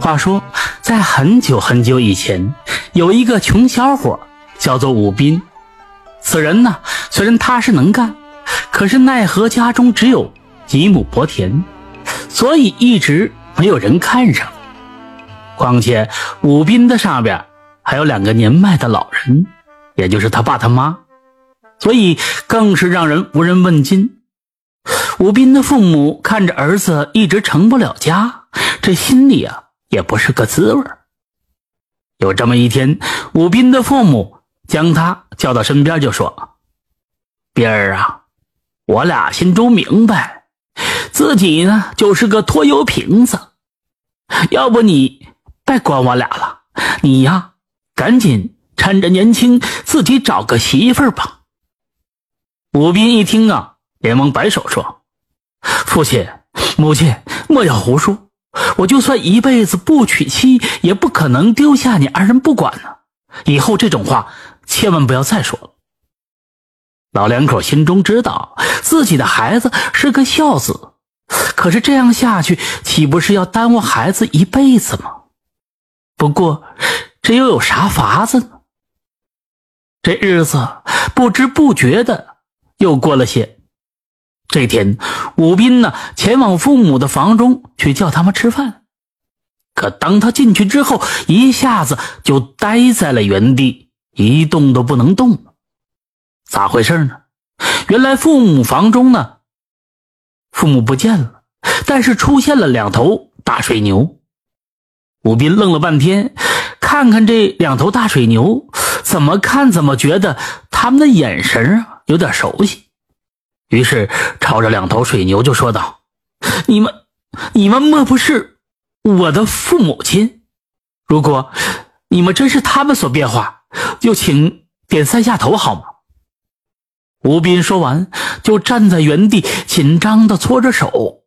话说，在很久很久以前，有一个穷小伙，叫做武斌。此人呢，虽然踏实能干，可是奈何家中只有几亩薄田，所以一直没有人看上。况且武斌的上边还有两个年迈的老人，也就是他爸他妈，所以更是让人无人问津。武斌的父母看着儿子一直成不了家，这心里啊也不是个滋味有这么一天，武斌的父母将他叫到身边，就说：“斌儿啊，我俩心中明白，自己呢就是个拖油瓶子，要不你别管我俩了，你呀赶紧趁着年轻自己找个媳妇儿吧。”武斌一听啊，连忙摆手说。父亲、母亲，莫要胡说！我就算一辈子不娶妻，也不可能丢下你二人不管呢。以后这种话千万不要再说了。老两口心中知道自己的孩子是个孝子，可是这样下去，岂不是要耽误孩子一辈子吗？不过，这又有啥法子呢？这日子不知不觉的又过了些。这天，武斌呢前往父母的房中去叫他们吃饭，可当他进去之后，一下子就呆在了原地，一动都不能动。咋回事呢？原来父母房中呢，父母不见了，但是出现了两头大水牛。武斌愣了半天，看看这两头大水牛，怎么看怎么觉得他们的眼神啊有点熟悉。于是，朝着两头水牛就说道：“你们，你们莫不是我的父母亲？如果你们真是他们所变化，就请点三下头好吗？”吴斌说完，就站在原地，紧张的搓着手。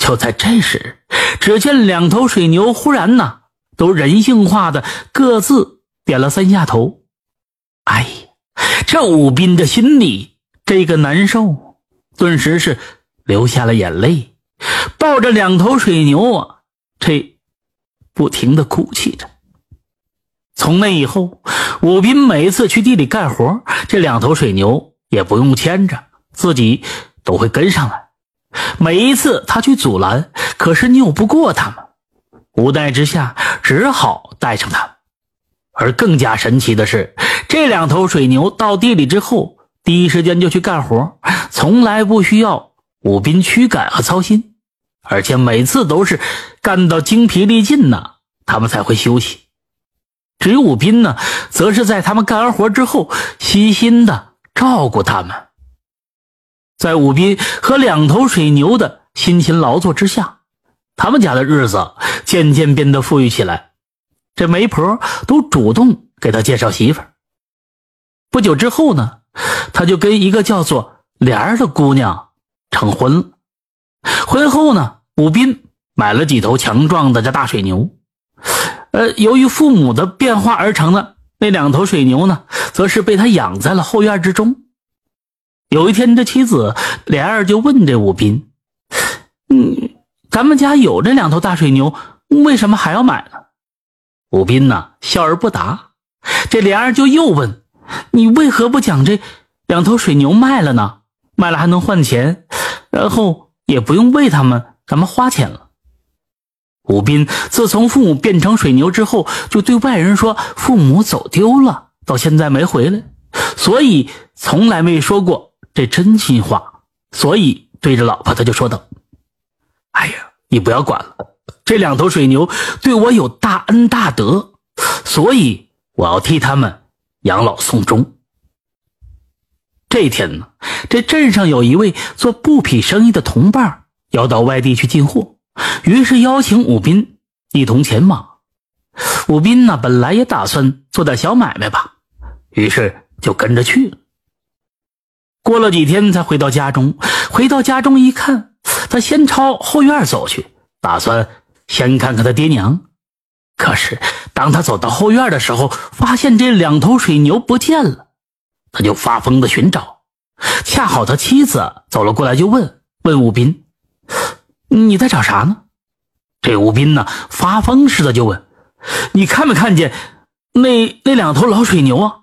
就在这时，只见两头水牛忽然呢，都人性化的各自点了三下头。哎，这武斌的心里……这个难受，顿时是流下了眼泪，抱着两头水牛啊，这不停的哭泣着。从那以后，武斌每一次去地里干活，这两头水牛也不用牵着，自己都会跟上来。每一次他去阻拦，可是拗不过他们，无奈之下只好带上他。而更加神奇的是，这两头水牛到地里之后。第一时间就去干活，从来不需要武斌驱赶和操心，而且每次都是干到精疲力尽呢，他们才会休息。只有武斌呢，则是在他们干完活之后，细心的照顾他们。在武斌和两头水牛的辛勤劳作之下，他们家的日子渐渐变得富裕起来。这媒婆都主动给他介绍媳妇儿。不久之后呢？他就跟一个叫做莲儿的姑娘成婚了。婚后呢，武斌买了几头强壮的这大水牛。呃，由于父母的变化而成的那两头水牛呢，则是被他养在了后院之中。有一天，这妻子莲儿就问这武斌：“嗯，咱们家有这两头大水牛，为什么还要买呢？”武斌呢，笑而不答。这莲儿就又问。你为何不将这两头水牛卖了呢？卖了还能换钱，然后也不用为他们咱们花钱了。武斌自从父母变成水牛之后，就对外人说父母走丢了，到现在没回来，所以从来没说过这真心话。所以对着老婆他就说道：“哎呀，你不要管了，这两头水牛对我有大恩大德，所以我要替他们。”养老送终。这天呢，这镇上有一位做布匹生意的同伴要到外地去进货，于是邀请武斌一同前往。武斌呢，本来也打算做点小买卖吧，于是就跟着去了。过了几天，才回到家中。回到家中一看，他先朝后院走去，打算先看看他爹娘。可是，当他走到后院的时候，发现这两头水牛不见了，他就发疯的寻找。恰好他妻子走了过来，就问问武斌：“你在找啥呢？”这武斌呢，发疯似的就问：“你看没看见那那两头老水牛啊？”“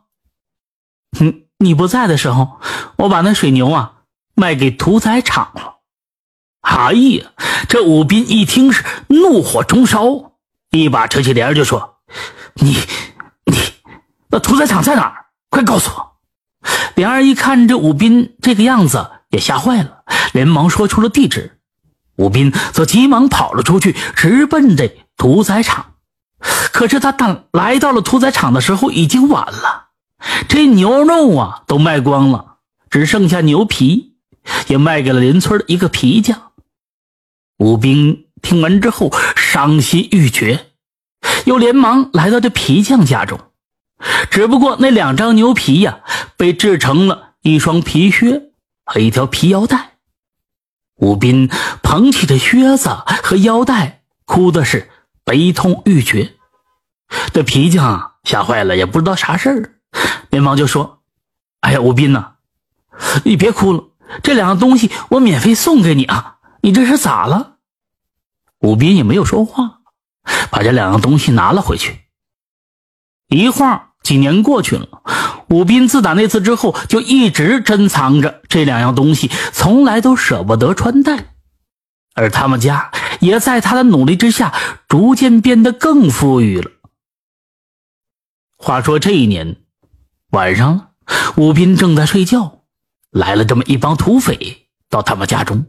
嗯，你不在的时候，我把那水牛啊卖给屠宰场了。”哎呀，这武斌一听是怒火中烧，一把扯起帘就说：“你你，那屠宰场在哪儿？快告诉我！”莲儿一看这武斌这个样子，也吓坏了，连忙说出了地址。武斌则急忙跑了出去，直奔这屠宰场。可是他等来到了屠宰场的时候，已经晚了。这牛肉啊都卖光了，只剩下牛皮，也卖给了邻村的一个皮匠。武斌听完之后，伤心欲绝，又连忙来到这皮匠家中。只不过那两张牛皮呀，被制成了一双皮靴和一条皮腰带。武斌捧起这靴子和腰带，哭的是悲痛欲绝。这皮匠吓坏了，也不知道啥事儿，连忙就说：“哎呀，武斌呐，你别哭了，这两样东西我免费送给你啊！你这是咋了？”武斌也没有说话，把这两样东西拿了回去。一晃几年过去了，武斌自打那次之后，就一直珍藏着这两样东西，从来都舍不得穿戴。而他们家也在他的努力之下，逐渐变得更富裕了。话说这一年晚上，武斌正在睡觉，来了这么一帮土匪到他们家中，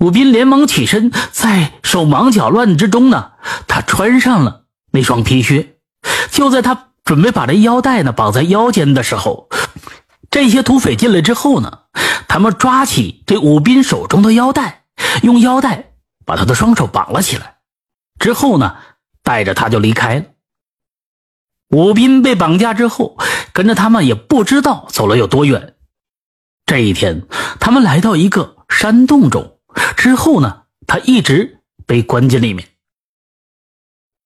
武斌连忙起身，在手忙脚乱之中呢，他穿上了那双皮靴。就在他准备把这腰带呢绑在腰间的时候，这些土匪进来之后呢，他们抓起这武斌手中的腰带，用腰带把他的双手绑了起来，之后呢，带着他就离开了。武斌被绑架之后，跟着他们也不知道走了有多远。这一天，他们来到一个山洞中，之后呢，他一直被关进里面。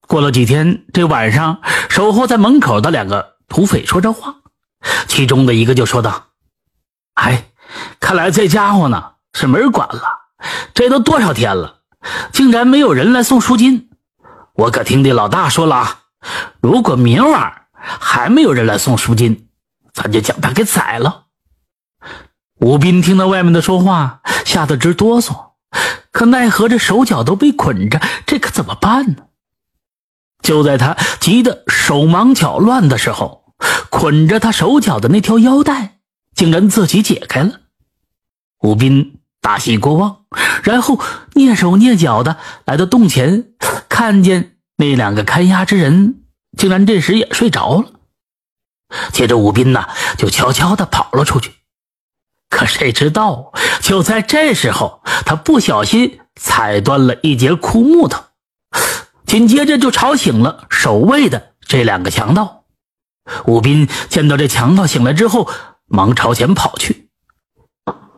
过了几天，这晚上守候在门口的两个土匪说着话，其中的一个就说道：“哎，看来这家伙呢是没人管了。这都多少天了，竟然没有人来送赎金。我可听的老大说了啊，如果明晚还没有人来送赎金，咱就将他给宰了。”武斌听到外面的说话，吓得直哆嗦，可奈何这手脚都被捆着，这可怎么办呢？就在他急得手忙脚乱的时候，捆着他手脚的那条腰带竟然自己解开了。武斌大喜过望，然后蹑手蹑脚的来到洞前，看见那两个看押之人竟然这时也睡着了。接着武斌呢就悄悄的跑了出去，可谁知道就在这时候，他不小心踩断了一截枯木头。紧接着就吵醒了守卫的这两个强盗。武斌见到这强盗醒来之后，忙朝前跑去，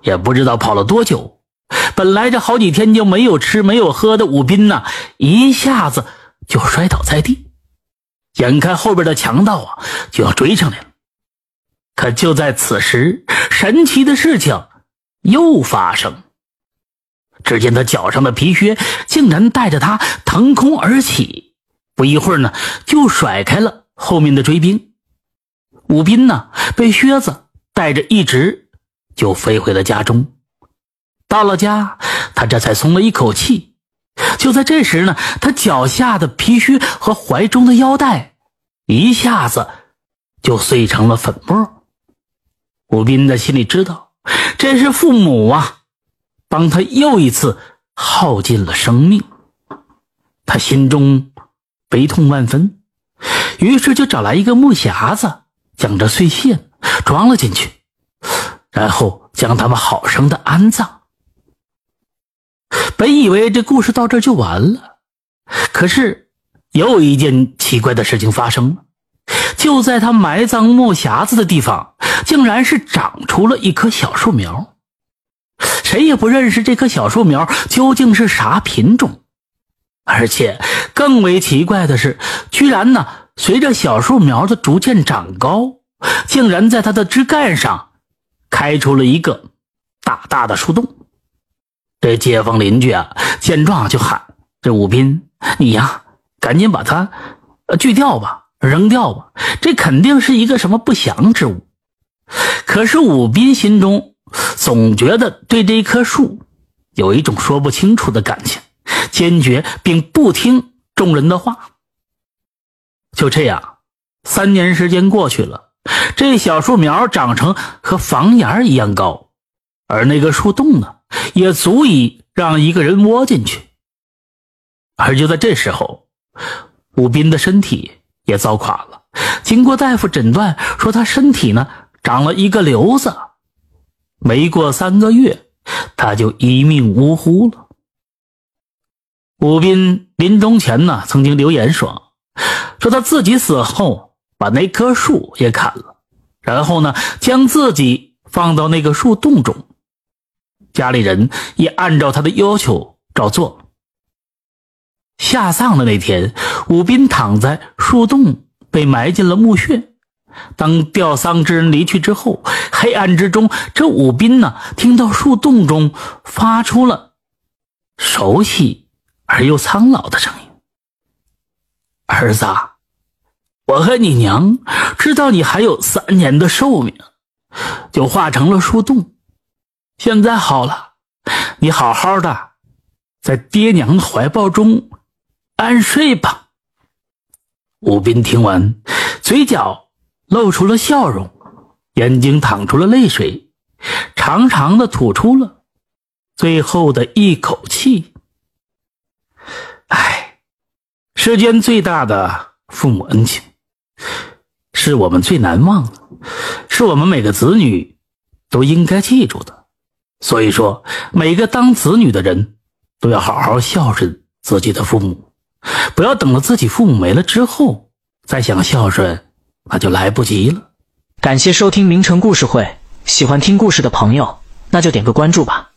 也不知道跑了多久。本来这好几天就没有吃没有喝的武斌呐，一下子就摔倒在地。眼看后边的强盗啊就要追上来了，可就在此时，神奇的事情又发生。只见他脚上的皮靴竟然带着他腾空而起，不一会儿呢，就甩开了后面的追兵。武斌呢，被靴子带着，一直就飞回了家中。到了家，他这才松了一口气。就在这时呢，他脚下的皮靴和怀中的腰带一下子就碎成了粉末。武斌的心里知道，这是父母啊。帮他又一次耗尽了生命，他心中悲痛万分，于是就找来一个木匣子，将这碎屑装了进去，然后将他们好生的安葬。本以为这故事到这就完了，可是又一件奇怪的事情发生了，就在他埋葬木匣子的地方，竟然是长出了一棵小树苗。谁也不认识这棵小树苗究竟是啥品种，而且更为奇怪的是，居然呢，随着小树苗的逐渐长高，竟然在它的枝干上开出了一个大大的树洞。这街坊邻居啊，见状就喊：“这武斌，你呀，赶紧把它锯掉吧，扔掉吧，这肯定是一个什么不祥之物。可是武斌心中总觉得对这棵树有一种说不清楚的感情，坚决并不听众人的话。就这样，三年时间过去了，这小树苗长成和房檐一样高，而那个树洞呢，也足以让一个人窝进去。而就在这时候，武斌的身体也糟垮了。经过大夫诊断，说他身体呢。长了一个瘤子，没过三个月，他就一命呜呼了。武斌临终前呢，曾经留言说：“说他自己死后把那棵树也砍了，然后呢，将自己放到那个树洞中，家里人也按照他的要求照做。下葬的那天，武斌躺在树洞，被埋进了墓穴。”当吊丧之人离去之后，黑暗之中，这武斌呢，听到树洞中发出了熟悉而又苍老的声音：“儿子，我和你娘知道你还有三年的寿命，就化成了树洞。现在好了，你好好的在爹娘的怀抱中安睡吧。”武斌听完，嘴角。露出了笑容，眼睛淌出了泪水，长长的吐出了最后的一口气。唉，世间最大的父母恩情，是我们最难忘的，是我们每个子女都应该记住的。所以说，每个当子女的人都要好好孝顺自己的父母，不要等了自己父母没了之后再想孝顺。那就来不及了。感谢收听名城故事会，喜欢听故事的朋友，那就点个关注吧。